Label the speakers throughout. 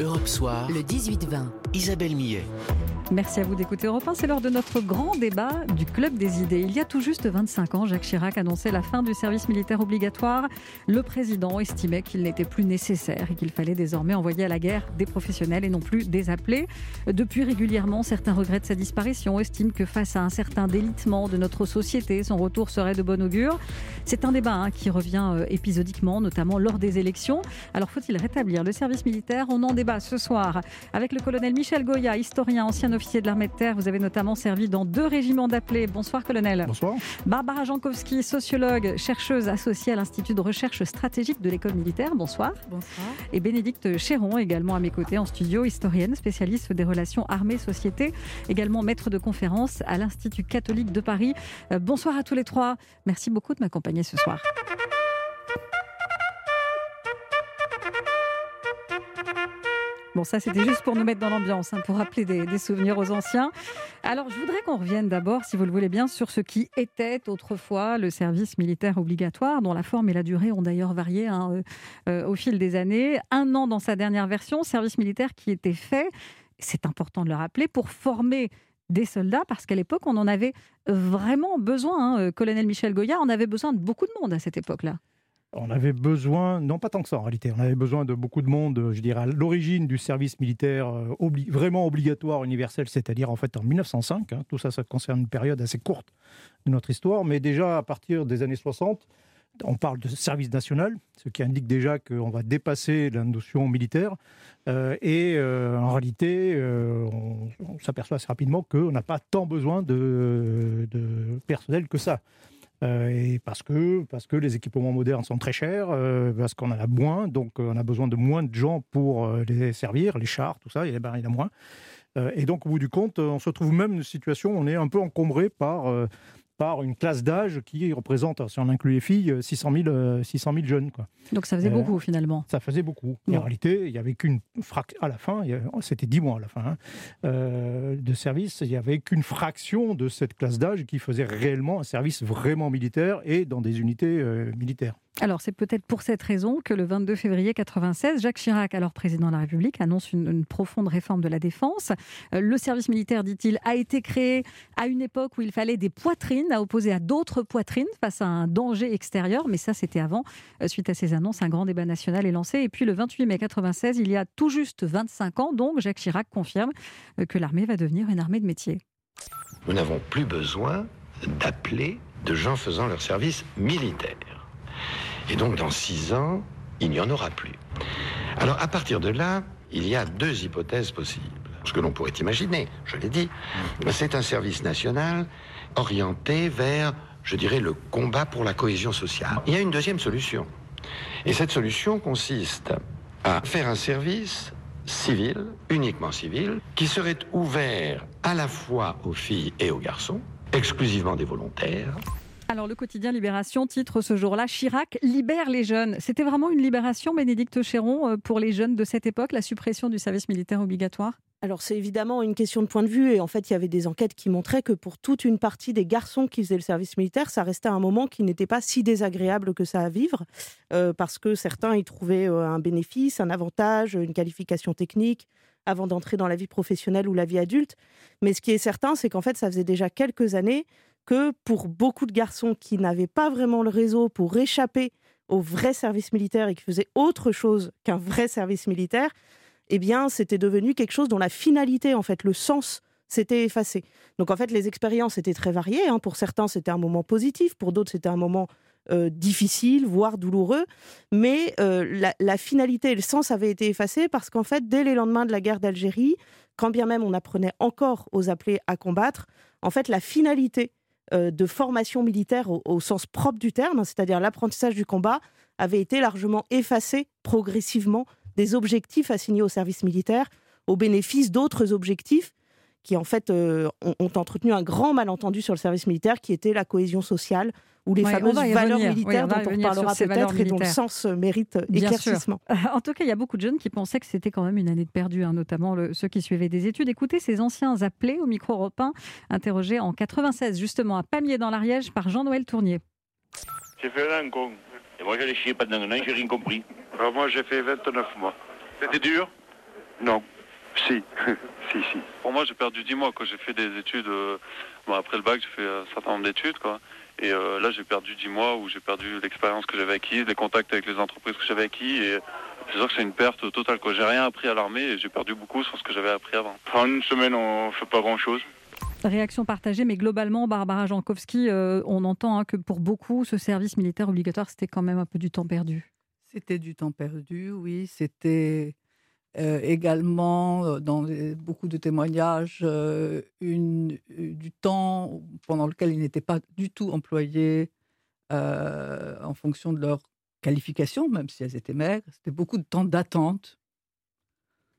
Speaker 1: Europe Soir,
Speaker 2: le 18-20.
Speaker 1: Isabelle Millet.
Speaker 3: Merci à vous d'écouter Europe 1. C'est l'heure de notre grand débat du Club des idées. Il y a tout juste 25 ans, Jacques Chirac annonçait la fin du service militaire obligatoire. Le président estimait qu'il n'était plus nécessaire et qu'il fallait désormais envoyer à la guerre des professionnels et non plus des appelés. Depuis régulièrement, certains regrettent sa disparition, estiment que face à un certain délitement de notre société, son retour serait de bon augure. C'est un débat hein, qui revient euh, épisodiquement, notamment lors des élections. Alors faut-il rétablir le service militaire? On en débat ce soir avec le colonel Michel Goya, historien, ancien officier de l'armée de terre. Vous avez notamment servi dans deux régiments d'appelés. Bonsoir, colonel.
Speaker 4: Bonsoir.
Speaker 3: Barbara Jankowski, sociologue, chercheuse associée à l'Institut de recherche stratégique de l'école militaire. Bonsoir.
Speaker 5: Bonsoir.
Speaker 3: Et Bénédicte Chéron, également à mes côtés en studio, historienne, spécialiste des relations armée-société, également maître de conférence à l'Institut catholique de Paris. Euh, bonsoir à tous les trois. Merci beaucoup de m'accompagner ce soir. Bon, ça, c'était juste pour nous mettre dans l'ambiance, hein, pour rappeler des, souvenirs aux anciens. Alors, je voudrais qu'on revienne d'abord, si vous le voulez bien, sur ce qui était autrefois le service militaire obligatoire, dont la forme et la durée ont d'ailleurs varié hein, euh, euh, au fil des années. Un an dans sa dernière version, service militaire qui était fait, c'est important de le rappeler, pour former des soldats, parce qu'à l'époque, on en avait vraiment besoin. Hein. Euh, colonel Michel Goya, on avait besoin de beaucoup de monde à cette époque-là
Speaker 4: on avait besoin, non pas tant que ça en réalité, on avait besoin de beaucoup de monde, je dirais, à l'origine du service militaire euh, vraiment obligatoire, universel, c'est-à-dire en fait en 1905. Hein. tout ça, ça concerne une période assez courte de notre histoire, mais déjà à partir des années 60, on parle de service national, ce qui indique déjà qu'on va dépasser la notion militaire. Euh, et euh, en réalité, on, s'aperçoit assez rapidement qu'on n'a pas tant besoin de personnel que ça. Euh, et parce que, parce que les équipements modernes sont très chers, euh, parce qu'on en a moins, donc euh, on a besoin de moins de gens pour les servir, les chars, tout ça, il y en a moins. et donc, au bout du compte, on se trouve même dans une situation où on est un peu encombré par par une classe d'âge qui représente, si on inclut les filles, 600 000, 600 000 jeunes. Quoi.
Speaker 3: Donc ça faisait euh, beaucoup finalement.
Speaker 4: Ça faisait beaucoup. En réalité, il n'y avait qu'une fraction, à la fin, c'était 10 mois à la fin hein, euh, de service, il n'y avait qu'une fraction de cette classe d'âge qui faisait réellement un service vraiment militaire et dans des unités euh, militaires.
Speaker 3: Alors c'est peut-être pour cette raison que le 22 février 96, Jacques Chirac, alors président de la République, annonce une, profonde réforme de la défense. Euh, le service militaire, dit-il, a été créé à une époque où il fallait des poitrines à opposer à d'autres poitrines face à un danger extérieur, mais ça c'était avant. Euh, suite à ces annonces, un grand débat national est lancé. Et puis le 28 mai 96, il y a tout juste 25 ans, donc Jacques Chirac confirme euh, que l'armée va devenir une armée de métier.
Speaker 6: Nous n'avons plus besoin d'appeler de gens faisant leur service militaire. Et donc dans six ans, il n'y en aura plus. Alors à partir de là, il y a deux hypothèses possibles. Ce que l'on pourrait imaginer, je l'ai dit, c'est un service national orienté vers, je dirais, le combat pour la cohésion sociale. Il y a une deuxième solution. Et cette solution consiste à faire un service civil, uniquement civil, qui serait ouvert à la fois aux filles et aux garçons, exclusivement des volontaires,
Speaker 3: alors le quotidien Libération titre ce jour-là Chirac libère les jeunes. C'était vraiment une libération, Bénédicte Chéron, euh, pour les jeunes de cette époque, la suppression du service militaire obligatoire?
Speaker 5: Alors c'est évidemment une question de point de vue et en fait il y avait des enquêtes qui montraient que pour toute une partie des garçons qui faisaient le service militaire, ça restait un moment qui n'était pas si désagréable que ça à vivre euh, parce que certains y trouvaient euh, un bénéfice, un avantage, une qualification technique avant d'entrer dans la vie professionnelle ou la vie adulte. Mais ce qui est certain, c'est qu'en fait ça faisait déjà quelques années que pour beaucoup de garçons qui n'avaient pas vraiment le réseau pour échapper au vrai service militaire et qui faisaient autre chose qu'un vrai service militaire, eh bien, c'était devenu quelque chose dont la finalité, en fait, le sens, s'était effacé. Donc, en fait, les expériences étaient très variées. Hein. Pour certains, c'était un moment positif. Pour d'autres, c'était un moment euh, difficile, voire douloureux. Mais euh, la, la, finalité et le sens avaient été effacés parce qu'en fait, dès les lendemains de la guerre d'Algérie, quand bien même on apprenait encore aux appelés à combattre, en fait, la finalité de formation militaire au, sens propre du terme, c'est-à-dire l'apprentissage du combat, avait été largement effacé progressivement des objectifs assignés au service militaire au bénéfice d'autres objectifs qui en fait euh, ont, entretenu un grand malentendu sur le service militaire qui était la cohésion sociale, ou les fameuses valeurs militaires dont on parlera peut-être et dont le sens euh, mérite éclaircissement.
Speaker 3: En tout cas, il y a beaucoup de jeunes qui pensaient que c'était quand même une année de perdu, hein, notamment ceux qui suivaient des études. Écoutez ces anciens appelés au micro européen, interrogés en 96 justement à Pamiers dans l'Ariège par Jean-Noël Tournier.
Speaker 7: J'ai fait un con. Et moi, j'ai chié pendant un an, j'ai rien compris.
Speaker 8: Alors moi, j'ai fait 29 mois.
Speaker 7: C'était dur? Non. Si. si, si.
Speaker 1: Pour moi, j'ai perdu 10 mois. Quand j'ai fait des études, euh, bon, après le bac, j'ai fait un certain nombre d'études. Quoi. Et euh, là, j'ai perdu 10 mois où j'ai perdu l'expérience que j'avais acquise, les contacts avec les entreprises que j'avais acquis. Et c'est sûr que c'est une perte totale. Quoi. J'ai rien appris à l'armée et j'ai perdu beaucoup sur ce que j'avais appris avant.
Speaker 7: En une semaine, on fait pas grand-chose.
Speaker 3: Réaction partagée, mais globalement, Barbara Jankowski, euh, on entend hein, que pour beaucoup, ce service militaire obligatoire, c'était quand même un peu du temps perdu.
Speaker 2: C'était du temps perdu, oui. C'était euh, également, euh, dans les- beaucoup de témoignages, euh, une, du temps pendant lequel ils n'étaient pas du tout employés euh, en fonction de leur qualification, même si elles étaient maigres. C'était beaucoup de temps d'attente.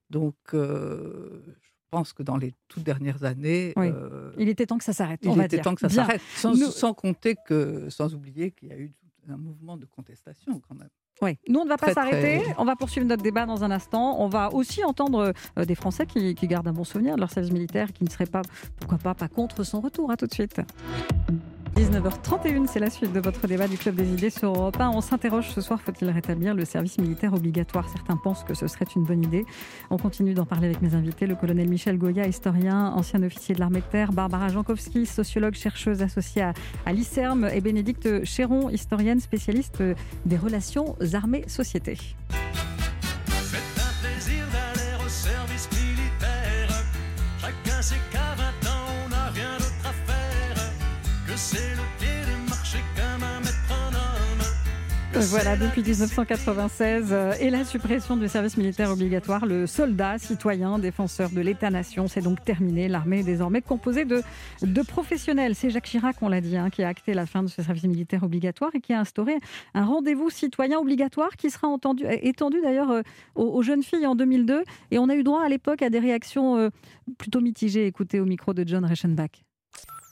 Speaker 2: Donc, je pense que dans les toutes dernières années,
Speaker 3: Oui. Il était temps que ça s'arrête.
Speaker 2: il
Speaker 3: va
Speaker 2: était
Speaker 3: dire.
Speaker 2: temps que ça s'arrête. Sans,
Speaker 3: Nous-
Speaker 2: sans compter que, sans oublier qu'il y a eu un mouvement de contestation quand même.
Speaker 3: Oui. Nous, on ne va pas s'arrêter.
Speaker 2: très-
Speaker 3: On va poursuivre notre débat dans un instant. On va aussi entendre euh, des Français qui, qui gardent un bon souvenir de leur service militaire, qui ne seraient pas, pourquoi pas, pas contre son retour. À tout de suite. 19h31, c'est la suite de votre débat du Club des idées sur Europe 1. On s'interroge ce soir, faut-il rétablir le service militaire obligatoire? Certains pensent que ce serait une bonne idée. On continue d'en parler avec mes invités, le colonel Michel Goya, historien, ancien officier de l'armée de terre, Barbara Jankowski, sociologue, chercheuse associée à, à l'ICERM, et Bénédicte Chéron, historienne spécialiste des relations armées-société. Voilà, depuis 1996 euh, et la suppression du service militaire obligatoire, le soldat, citoyen, défenseur de l'État-nation, c'est donc terminé. L'armée est désormais composée de, professionnels. C'est Jacques Chirac, on l'a dit, hein, qui a acté la fin de ce service militaire obligatoire et qui a instauré un rendez-vous citoyen obligatoire qui sera entendu, étendu d'ailleurs euh, aux, jeunes filles en 2002. Et on a eu droit à l'époque à des réactions euh, plutôt mitigées. Écoutez au micro de John Reichenbach.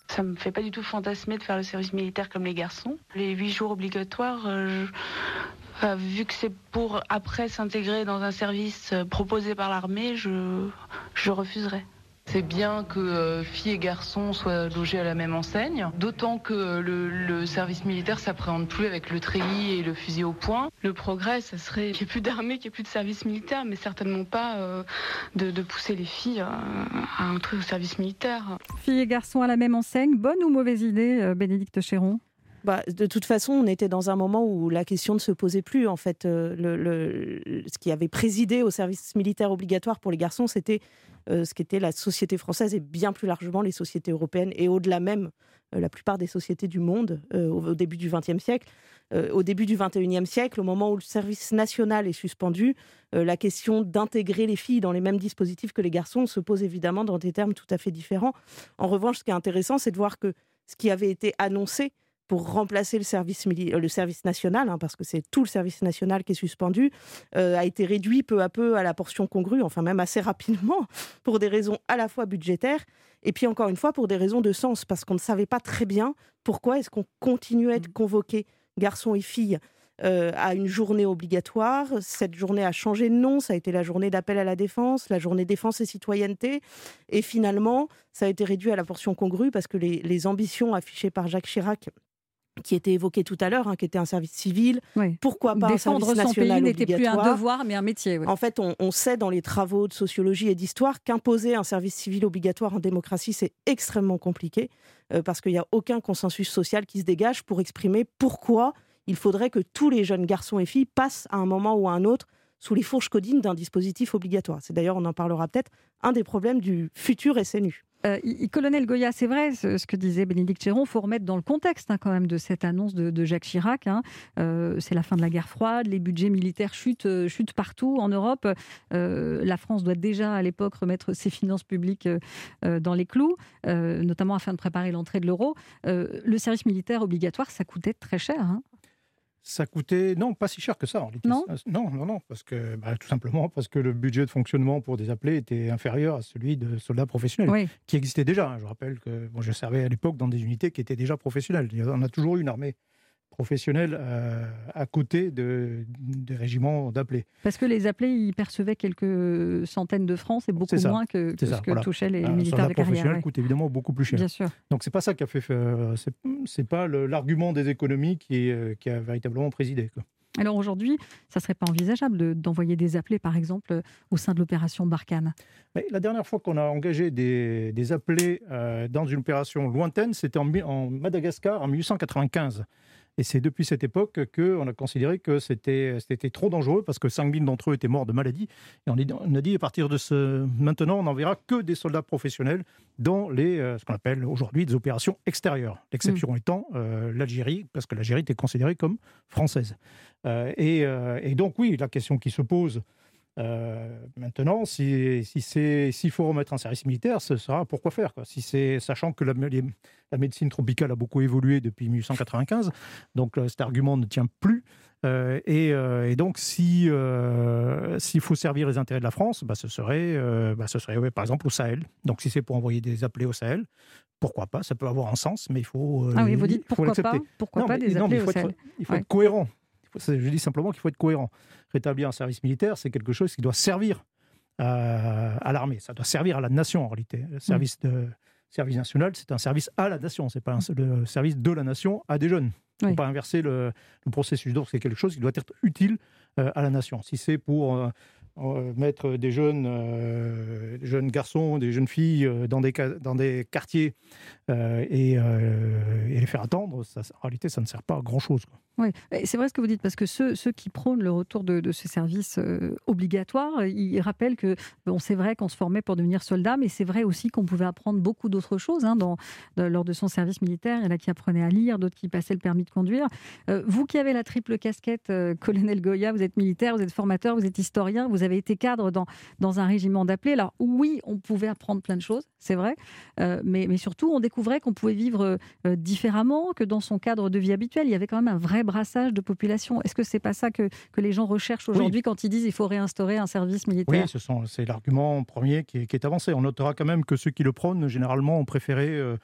Speaker 9: Ça me fait pas du tout fantasmer de faire le service militaire comme les garçons. Les huit jours obligatoires, euh, euh, vu que c'est pour après s'intégrer dans un service euh, proposé par l'armée, je, je refuserais.
Speaker 10: C'est bien que euh, filles et garçons soient logés à la même enseigne, d'autant que euh, le, le service militaire s'appréhende plus avec le treillis et le fusil au poing.
Speaker 9: Le progrès, ça serait qu'il n'y ait plus d'armée, qu'il n'y ait plus de service militaire, mais certainement pas euh, de, de pousser les filles à, à entrer au service militaire.
Speaker 3: Filles et garçons à la même enseigne, bonne ou mauvaise idée, euh, Bénédicte Chéron?
Speaker 5: Bah, de toute façon, on était dans un moment où la question ne se posait plus. En fait, Euh, ce qui avait présidé au service militaire obligatoire pour les garçons, c'était euh, ce qu'était la société française et bien plus largement les sociétés européennes et au-delà même euh, la plupart des sociétés du monde au, début du XXe siècle. Au début du XXIe siècle, au moment où le service national est suspendu, la question d'intégrer les filles dans les mêmes dispositifs que les garçons se pose évidemment dans des termes tout à fait différents. En revanche, ce qui est intéressant, c'est de voir que ce qui avait été annoncé pour remplacer le service, le service national, hein, parce que c'est tout le service national qui est suspendu, euh, a été réduit peu à peu à la portion congrue, enfin même assez rapidement, pour des raisons à la fois budgétaires, et puis encore une fois pour des raisons de sens, parce qu'on ne savait pas très bien pourquoi est-ce qu'on continuait de convoquer garçons et filles euh, à une journée obligatoire. Cette journée a changé de nom, ça a été la journée d'appel à la défense, la journée défense et citoyenneté. Et finalement, ça a été réduit à la portion congrue parce que les, les ambitions affichées par Jacques Chirac, qui étaient évoquées tout à l'heure, hein, qui était un service civil,
Speaker 3: Oui.
Speaker 5: pourquoi pas un
Speaker 3: Défendre
Speaker 5: service
Speaker 3: son pays
Speaker 5: national
Speaker 3: n'était plus un devoir, mais un métier. oui.
Speaker 5: en fait, on, on sait dans les travaux de sociologie et d'histoire qu'imposer un service civil obligatoire en démocratie, c'est extrêmement compliqué euh, parce qu'il n'y a aucun consensus social qui se dégage pour exprimer pourquoi il faudrait que tous les jeunes garçons et filles passent à un moment ou à un autre sous les fourches codines d'un dispositif obligatoire. C'est d'ailleurs, on en parlera peut-être, un des problèmes du futur SNU.
Speaker 3: Euh, colonel Goya, c'est vrai ce, que disait Bénédicte Chéron, il faut remettre dans le contexte hein, quand même de cette annonce de, Jacques Chirac. hein. Euh, c'est la fin de la guerre froide, les budgets militaires chutent, euh, chutent partout en Europe. La France doit déjà à l'époque remettre ses finances publiques dans les clous, notamment afin de préparer l'entrée de l'euro. Le service militaire obligatoire, ça coûtait très cher. hein.
Speaker 4: Ça coûtait, non, pas si cher que ça. en.
Speaker 3: Non
Speaker 4: non, non, non, parce que, bah, tout simplement parce que le budget de fonctionnement pour des appelés était inférieur à celui de soldats professionnels,
Speaker 3: Oui.
Speaker 4: qui existait déjà. hein. Je rappelle que bon, je servais à l'époque dans des unités qui étaient déjà professionnelles. On a toujours eu une armée professionnelle euh, à côté de, des régiments d'appelés.
Speaker 3: Parce que les appelés, ils percevaient quelques centaines de francs, c'est beaucoup moins que, ce que
Speaker 4: voilà.
Speaker 3: touchaient les
Speaker 4: Un
Speaker 3: militaires de carrière. ouais.
Speaker 4: coûte évidemment beaucoup plus cher.
Speaker 3: Bien sûr.
Speaker 4: Donc c'est pas ça qui a fait. euh, c'est- c'est pas l'argument des économies qui, est, euh, qui a véritablement présidé. quoi.
Speaker 3: Alors aujourd'hui, ça ne serait pas envisageable de- d'envoyer des appelés, par exemple, au sein de l'opération Barkhane?
Speaker 4: Mais la dernière fois qu'on a engagé des, des appelés euh, dans une opération lointaine, c'était en Madagascar en 1895. Et c'est depuis cette époque qu'on a considéré que c'était trop dangereux parce que 5000 d'entre eux étaient morts de maladie. Et on, a dit à partir de ce maintenant, on n'enverra que des soldats professionnels dans les, euh, ce qu'on appelle aujourd'hui des opérations extérieures. L'exception étant euh, l'Algérie, parce que l'Algérie était considérée comme française. Euh, et, euh, et donc oui, la question qui se pose euh, maintenant, si, si c'est- s'il faut remettre un service militaire, ce sera pourquoi faire. Quoi. Si c'est, sachant que la, les- la médecine tropicale a beaucoup évolué depuis 1895, donc euh, cet argument ne tient plus. Euh, et, euh, et donc, si, euh, s'il faut servir les intérêts de la France, bah, ce serait, bah, ce serait ouais, par exemple au Sahel. Donc, si c'est pour envoyer des appelés au Sahel, pourquoi pas Ça peut avoir un sens, mais il faut.
Speaker 3: Ah oui, vous dites pourquoi pas. Pourquoi
Speaker 4: Non,
Speaker 3: pas
Speaker 4: mais-
Speaker 3: des
Speaker 4: non,
Speaker 3: appelés
Speaker 4: il
Speaker 3: au
Speaker 4: faut être,
Speaker 3: Sahel
Speaker 4: il faut
Speaker 3: Ouais.
Speaker 4: être cohérent. Je dis simplement qu'il faut être cohérent. Rétablir un service militaire, c'est quelque chose qui doit servir à, à l'armée. Ça doit servir à la nation en réalité. Le service, de, service national, c'est un service à la nation. C'est pas un, le service de la nation à des jeunes. Il ne
Speaker 3: Oui.
Speaker 4: pas inverser le, le processus. Donc c'est quelque chose qui doit être utile euh, à la nation. Si c'est pour euh, euh, mettre des jeunes, euh, garçons, des jeunes filles euh, dans, des, dans des quartiers euh, et, euh, et les faire attendre, en réalité, ça ne sert pas à grand-chose.
Speaker 3: Oui, c'est vrai ce que vous dites, parce que ceux, qui prônent le retour de, de ce service euh, obligatoire, euh, ils rappellent que c'est vrai qu'on se formait pour devenir soldat, mais c'est vrai aussi qu'on pouvait apprendre beaucoup d'autres choses hein, lors de son service militaire. Il y en a qui apprenaient à lire, d'autres qui passaient le permis de conduire. Euh, vous qui avez la triple casquette, euh, colonel Goya, vous êtes militaire, vous êtes formateur, vous êtes historien, vous avez été cadre dans, un régiment d'appelés. Alors oui, on pouvait apprendre plein de choses, c'est vrai, euh, mais, surtout on découvrait qu'on pouvait vivre euh, différemment que dans son cadre de vie habituel? Il y avait quand même un vrai brassage de population. Est-ce que c'est pas ça que, que les gens recherchent aujourd'hui quand ils disent il faut réinstaurer un service militaire?
Speaker 4: Oui, ce c'est l'argument premier qui est, qui est avancé. On notera quand même que ceux qui le prônent, généralement, ont préféré, euh,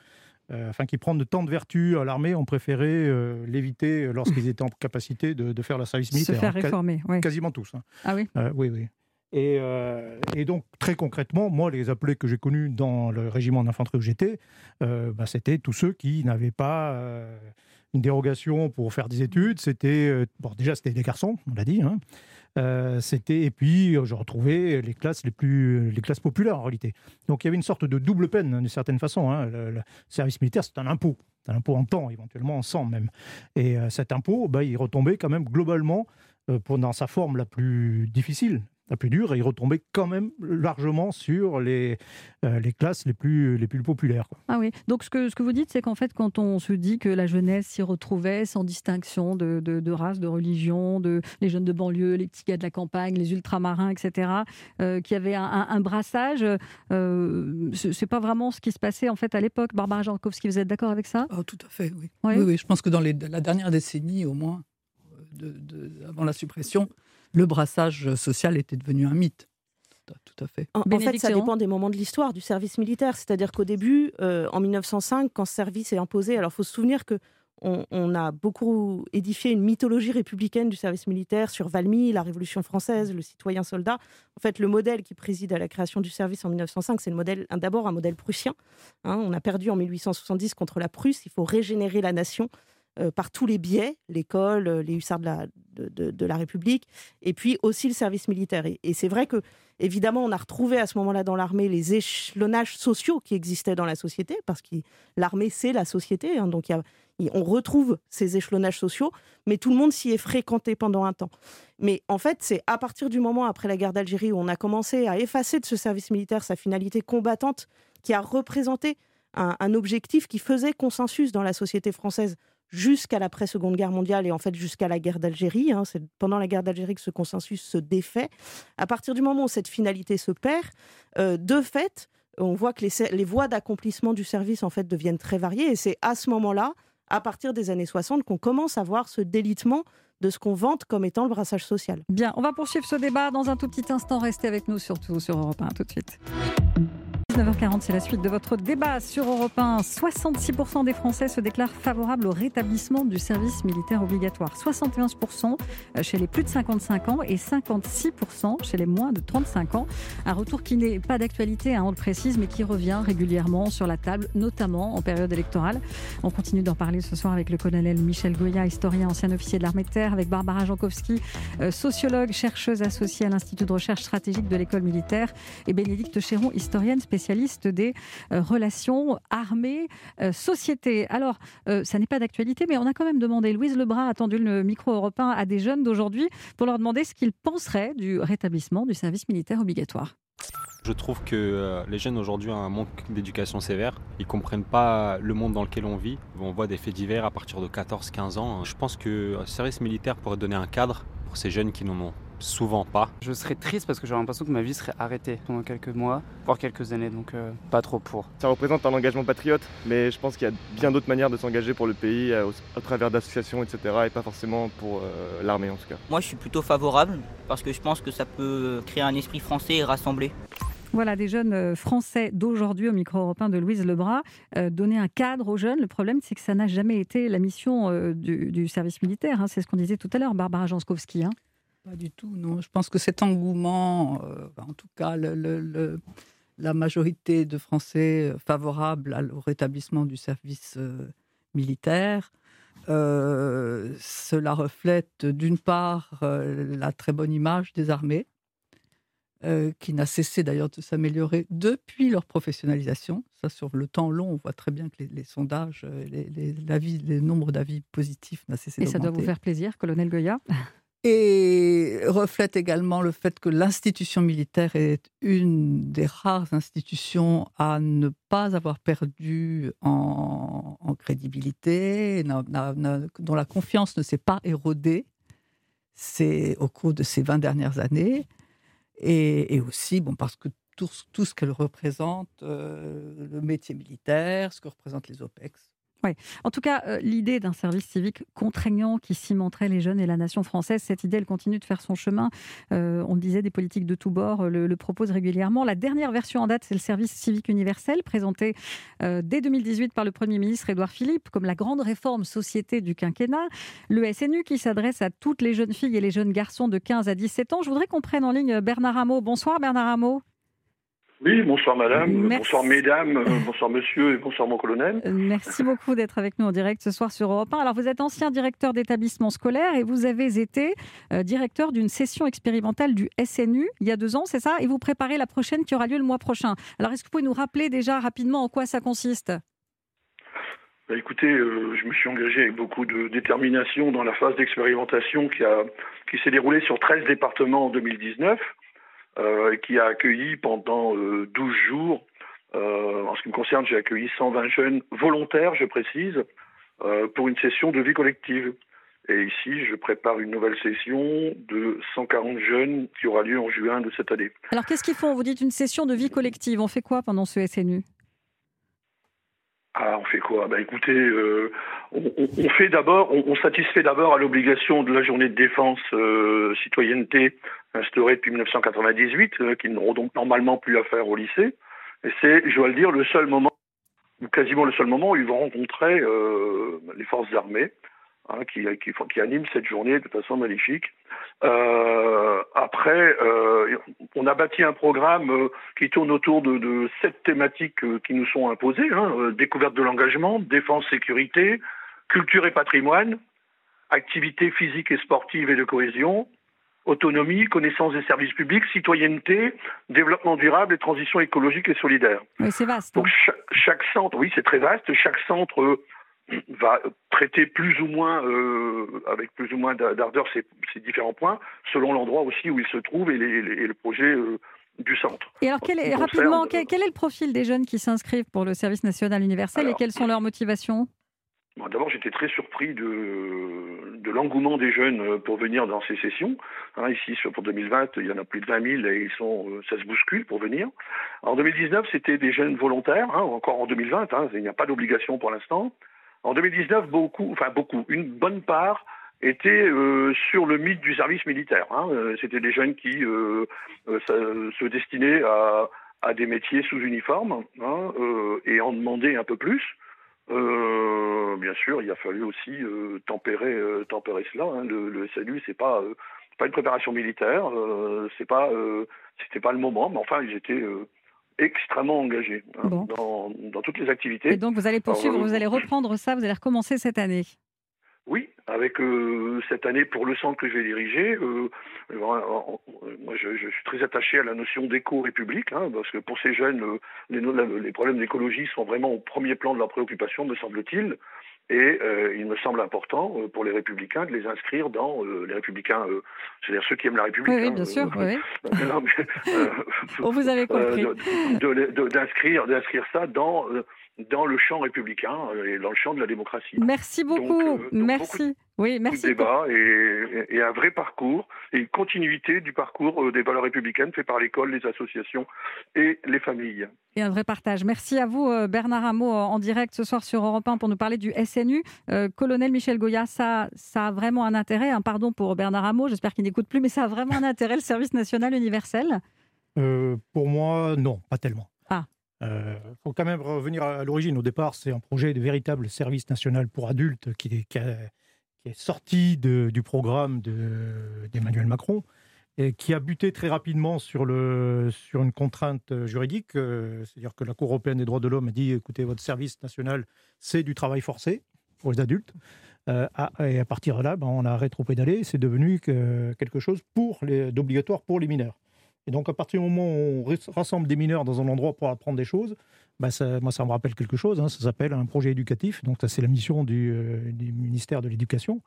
Speaker 4: euh, enfin, qui prennent tant de vertus à l'armée, ont préféré euh, l'éviter lorsqu'ils étaient en capacité de, de faire le service
Speaker 3: Se
Speaker 4: militaire.
Speaker 3: faire
Speaker 4: Ca-
Speaker 3: réformer, ouais.
Speaker 4: Quasiment tous. hein.
Speaker 3: Ah oui?
Speaker 4: Euh, oui, oui. Et, euh, et donc, très concrètement, moi, les appelés que j'ai connus dans le régiment d'infanterie où j'étais, euh, bah, c'était tous ceux qui n'avaient pas euh, une dérogation pour faire des études. C'était, déjà, c'était des garçons, on l'a dit. hein. C'était et puis je retrouvais les classes les plus les classes populaires en réalité. Donc il y avait une sorte de double peine d'une certaine façon. hein. Le, service militaire c'est un impôt, c'est un impôt en temps éventuellement en sang même. Et cet impôt, bah, il retombait quand même globalement euh, pour, dans sa forme la plus difficile, la plus dure, et il retombait quand même largement sur les, euh, les classes les plus, les plus populaires. quoi.
Speaker 3: Ah oui. Donc ce que, ce que vous dites, c'est qu'en fait, quand on se dit que la jeunesse s'y retrouvait sans distinction de, de, de race, de religion, de les jeunes de banlieue, les petits gars de la campagne, les ultramarins, etc., euh, qu'il y avait un, un- un brassage, euh, ce- c'est pas vraiment ce qui se passait en fait à l'époque. Barbara Jankowski, vous êtes d'accord avec ça?
Speaker 2: Oh, tout à fait, oui.
Speaker 3: Oui.
Speaker 2: Oui, oui, je pense que dans les- la dernière décennie, au moins, euh, de- de- avant la suppression, le brassage social était devenu un mythe. Tout à, fait.
Speaker 5: En, en fait, ça dépend des moments de l'histoire du service militaire. C'est-à-dire qu'au début, euh, en 1905, quand ce service est imposé, alors il faut se souvenir que on, on a beaucoup édifié une mythologie républicaine du service militaire sur Valmy, la Révolution française, le citoyen soldat. En fait, le modèle qui préside à la création du service en 1905, c'est le modèle, d'abord un modèle prussien. hein. on a perdu en 1870 contre la Prusse. Il faut régénérer la nation euh, par tous les biais, l'école, euh, les hussards de la, République, et puis aussi le service militaire. Et, c'est vrai que, évidemment, on a retrouvé à ce moment-là dans l'armée les échelonnages sociaux qui existaient dans la société, parce que l'armée, c'est la société. hein. donc, on retrouve ces échelonnages sociaux, mais tout le monde s'y est fréquenté pendant un temps. Mais en fait, c'est à partir du moment après la guerre d'Algérie où on a commencé à effacer de ce service militaire sa finalité combattante, qui a représenté un objectif qui faisait consensus dans la société française jusqu'à l'après-seconde guerre mondiale et en fait jusqu'à la guerre d'Algérie. hein. c'est pendant la guerre d'Algérie que ce consensus se défait. À partir du moment où cette finalité se perd, euh, de fait, on voit que les, les voies d'accomplissement du service en fait deviennent très variées et c'est à ce moment-là, à partir des années 60, qu'on commence à voir ce délitement de ce qu'on vante comme étant le brassage social.
Speaker 3: Bien, on va poursuivre ce débat dans un tout petit instant. Restez avec nous surtout sur Europe 1 tout de suite. 19h40, c'est la suite de votre débat sur Europe 1. 66% des Français se déclarent favorables au rétablissement du service militaire obligatoire. 71% chez les plus de 55 ans et 56% chez les moins de 35 ans. Un retour qui n'est pas d'actualité, hein, on le précise, mais qui revient régulièrement sur la table, notamment en période électorale. On continue d'en parler ce soir avec le colonel Michel Goya, historien, ancien officier de l'armée de terre, avec Barbara Jankowski, euh, sociologue, chercheuse associée à l'Institut de recherche stratégique de l'école militaire, et Bénédicte Chéron, historienne spécialiste des euh, relations armée-société. Alors, euh, ça n'est pas d'actualité, mais on a quand même demandé, Louise Lebras a tendu le micro européen à des jeunes d'aujourd'hui pour leur demander ce qu'ils penseraient du rétablissement du service militaire obligatoire.
Speaker 11: Je trouve que euh, les jeunes aujourd'hui ont un manque d'éducation sévère. Ils comprennent pas le monde dans lequel on vit. On voit des faits divers à partir de 14-15 ans. Je pense que le service militaire pourrait donner un cadre pour ces jeunes qui n'en ont souvent pas.
Speaker 12: Je serais triste parce que j'aurais l'impression que ma vie serait arrêtée pendant quelques mois, voire quelques années, donc euh, pas trop pour.
Speaker 13: Ça représente un engagement patriote, mais je pense qu'il y a bien d'autres manières de s'engager pour le pays, à, à travers d'associations, etc., et pas forcément pour euh, l'armée en tout cas.
Speaker 14: Moi je suis plutôt favorable, parce que je pense que ça peut créer un esprit français et rassembler.
Speaker 3: Voilà, des jeunes euh, français d'aujourd'hui au micro européen de Louise Lebras, euh, donner un cadre aux jeunes. Le problème, c'est que ça n'a jamais été la mission euh, du, du, service militaire. Hein. C'est ce qu'on disait tout à l'heure, Barbara Janskowski. Hein.
Speaker 2: Pas du tout, non. Je pense que cet engouement, en tout cas, le, le, la majorité de Français favorables au rétablissement du service militaire, cela reflète d'une part la très bonne image des armées, euh, qui n'a cessé d'ailleurs de s'améliorer depuis leur professionnalisation. Ça, sur le temps long, on voit très bien que les, les sondages, les, les, les nombres d'avis positifs n'a cessé
Speaker 3: d'augmenter. Et ça doit vous faire plaisir, colonel Goya?
Speaker 2: Et reflète également le fait que l'institution militaire est une des rares institutions à ne pas avoir perdu en, crédibilité, dont la confiance ne s'est pas érodée. Au cours de ces 20 dernières années. Et, aussi, bon, parce que tout, tout ce qu'elle représente, euh, le métier militaire, ce que représentent les OPEX,
Speaker 3: En tout cas, euh, l'idée d'un service civique contraignant qui cimenterait les jeunes et la nation française, cette idée, elle continue de faire son chemin. Euh, on le disait, des politiques de tous bords le, le, proposent régulièrement. La dernière version en date, c'est le service civique universel, présenté euh, dès 2018 par le Premier ministre Édouard Philippe comme la grande réforme société du quinquennat. Le SNU qui s'adresse à toutes les jeunes filles et les jeunes garçons de 15 à 17 ans. Je voudrais qu'on prenne en ligne Bernard Rameau. Bonsoir Bernard Rameau.
Speaker 15: Oui, bonsoir madame, Merci. bonsoir mesdames, euh, bonsoir monsieur et bonsoir mon colonel.
Speaker 3: Euh, merci beaucoup d'être avec nous en direct ce soir sur Europe 1. Alors vous êtes ancien directeur d'établissement scolaire et vous avez été euh, directeur d'une session expérimentale du SNU il y a deux ans, c'est ça? Et vous préparez la prochaine qui aura lieu le mois prochain. Alors est-ce que vous pouvez nous rappeler déjà rapidement en quoi ça consiste?
Speaker 15: Bah, Écoutez, euh, je me suis engagé avec beaucoup de détermination dans la phase d'expérimentation qui, a, qui s'est déroulée sur 13 départements en 2019 euh, qui a accueilli pendant euh, 12 jours. Euh, en ce qui me concerne, j'ai accueilli 120 jeunes volontaires, je précise, euh, pour une session de vie collective. Et ici, je prépare une nouvelle session de 140 jeunes qui aura lieu en juin de cette année.
Speaker 3: Alors, qu'est-ce qu'ils font? Vous dites une session de vie collective. On fait quoi pendant ce SNU
Speaker 15: ah, on fait quoi? Ben écoutez, euh, on, fait d'abord, on, satisfait d'abord à l'obligation de la journée de défense euh, citoyenneté instaurée depuis 1998, euh, qui n'auront donc normalement plus à au lycée. Et c'est, je dois le dire, le seul moment, ou quasiment le seul moment où ils vont rencontrer euh, les forces armées hein, qui, qui, qui, anime cette journée de façon magnifique. Après, euh, on a bâti un programme euh, qui tourne autour de, de sept thématiques euh, qui nous sont imposées hein, découverte de l'engagement, défense, sécurité, culture et patrimoine, activité physique et sportive et de cohésion, autonomie, connaissance des services publics, citoyenneté, développement durable et transition écologique et solidaire.
Speaker 3: Oui, c'est vaste. Hein.
Speaker 15: Donc chaque, chaque centre, oui, c'est très vaste. Chaque centre va traiter plus ou moins, euh, avec plus ou moins d'ardeur ces, ces, différents points, selon l'endroit aussi où il se trouve et, les, les, et le projet euh, du centre.
Speaker 3: Et alors, quel est, rapidement, quel, quel, est le profil des jeunes qui s'inscrivent pour le service national universel alors, et quelles sont leurs motivations?
Speaker 15: Bon, D'abord, j'étais très surpris de, de l'engouement des jeunes pour venir dans ces sessions. Hein, ici, pour 2020, il y en a plus de 20 000 et ils sont, ça se bouscule pour venir. En 2019, c'était des jeunes volontaires, hein, encore en 2020, hein, il n'y a pas d'obligation pour l'instant. En 2019, beaucoup, enfin beaucoup, une bonne part était euh, sur le mythe du service militaire. Hein. C'était des jeunes qui euh, euh, se destinaient à, des métiers sous uniforme hein, euh, et en demander un peu plus. Euh, bien sûr, il a fallu aussi euh, tempérer, euh, tempérer cela. hein. Le, le SNU, c'est pas, euh, pas une préparation militaire, euh, c'est pas, euh, c'était pas le moment, mais enfin, ils étaient euh, extrêmement engagés hein,
Speaker 3: Bon.
Speaker 15: dans, dans toutes les activités.
Speaker 3: Et donc vous allez poursuivre,
Speaker 15: Alors, euh,
Speaker 3: vous allez reprendre ça, vous allez recommencer cette année.
Speaker 15: Oui, avec euh, cette année pour le centre que je vais diriger, euh, euh, euh, moi je, je suis très attaché à la notion d'éco-république, hein, parce que pour ces jeunes, euh, les, les problèmes d'écologie sont vraiment au premier plan de leur préoccupation, me semble-t-il. Et euh, il me semble important euh, pour les républicains de les inscrire dans euh, les républicains, euh, c'est-à-dire ceux qui aiment la République.
Speaker 3: Oui, oui,
Speaker 15: hein,
Speaker 3: bien sûr,
Speaker 15: euh,
Speaker 3: oui,
Speaker 15: non, mais, euh,
Speaker 3: On vous avait compris.
Speaker 15: d'inscrire d'inscrire ça dans euh, dans le champ républicain euh, et dans le champ de la démocratie.
Speaker 3: Merci beaucoup, merci. Oui,
Speaker 15: Beaucoup
Speaker 3: merci.
Speaker 15: de débat et, et un vrai parcours et une continuité du parcours euh, des valeurs républicaines fait par l'école, les associations et les familles.
Speaker 3: Et un vrai partage. Merci à vous, euh, Bernard Hameau, en direct ce soir sur Europe 1 pour nous parler du SNU. Euh, Colonel Michel Goya, ça, ça a vraiment un intérêt. Un pardon pour Bernard Hameau, j'espère qu'il n'écoute plus, mais ça a vraiment un intérêt, le service national universel.
Speaker 4: Euh, pour moi, non, pas tellement. Il faut quand même revenir à l'origine. Au départ, c'est un projet de véritable service national pour adultes qui est, sorti du programme de- d'Emmanuel Macron et qui a buté très rapidement sur, une contrainte juridique. euh, C'est-à-dire que la Cour européenne des droits de l'homme a dit écoutez, votre service national, c'est du travail forcé pour les adultes. Euh, et à partir de là, ben, on a rétropédalé. C'est devenu que- quelque chose d'obligatoire pour les mineurs. Et donc, à partir du moment où on ras- rassemble des mineurs dans un endroit pour apprendre des choses, bah, ça, moi, ça me rappelle quelque chose. hein, ça s'appelle un projet éducatif. Donc, ça, c'est la mission du, euh, du ministère de l'Éducation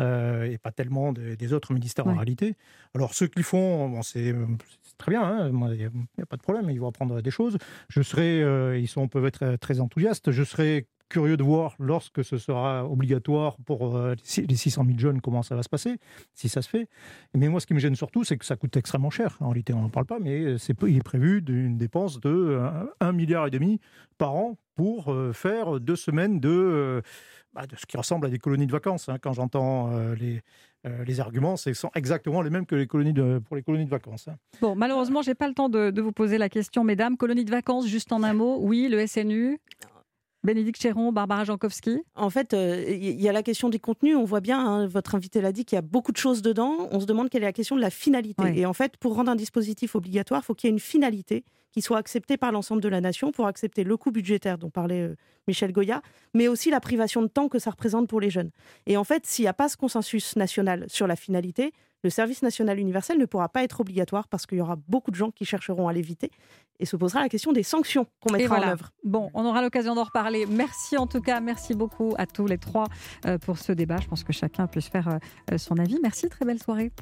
Speaker 4: euh, et pas tellement de- des autres ministères en réalité. Alors, ceux qui font, bon, c'est euh, c'est très bien. hein, Il n'y a, pas de problème. Ils vont apprendre des choses. Je serai, euh, ils sont, peuvent être euh, très enthousiastes. Je serai curieux de voir lorsque ce sera obligatoire pour euh, les 600 000 jeunes comment ça va se passer, si ça se fait. Mais moi, ce qui me gêne surtout, c'est que ça coûte extrêmement cher. En réalité, on n'en parle pas, mais il est prévu d'une dépense de euh, 1 milliard par an pour faire deux semaines de, bah, de ce qui ressemble à des colonies de vacances. hein. Quand j'entends euh, les, euh, les arguments, ce sont exactement les mêmes que les colonies pour les colonies de vacances. hein.
Speaker 3: Bon, malheureusement, j'ai pas le temps de, de vous poser la question, mesdames. Colonie de vacances, juste en un mot. Oui, le SNU. Bénédicte Chéron, Barbara Jankowski.
Speaker 5: En fait, euh, il y a la question des contenus. On voit bien, hein, votre invité l'a dit, qu'il y a beaucoup de choses dedans. On se demande quelle est la question de la finalité.
Speaker 3: Ouais.
Speaker 5: Et en fait, pour rendre un dispositif obligatoire, il faut qu'il y ait une finalité qui soit acceptée par l'ensemble de la nation pour accepter le coût budgétaire dont parlait euh, Michel Goya, mais aussi la privation de temps que ça représente pour les jeunes. Et en fait, s'il n'y a pas ce consensus national sur la finalité, le service national universel ne pourra pas être obligatoire parce qu'il y aura beaucoup de gens qui chercheront à l'éviter et se posera la question des sanctions qu'on
Speaker 3: Et
Speaker 5: mettra
Speaker 3: voilà.
Speaker 5: en œuvre.
Speaker 3: Bon, on aura l'occasion d'en reparler. Merci en tout cas, merci beaucoup à tous les trois euh, pour ce débat. Je pense que chacun puisse faire euh, son avis. Merci, très belle soirée.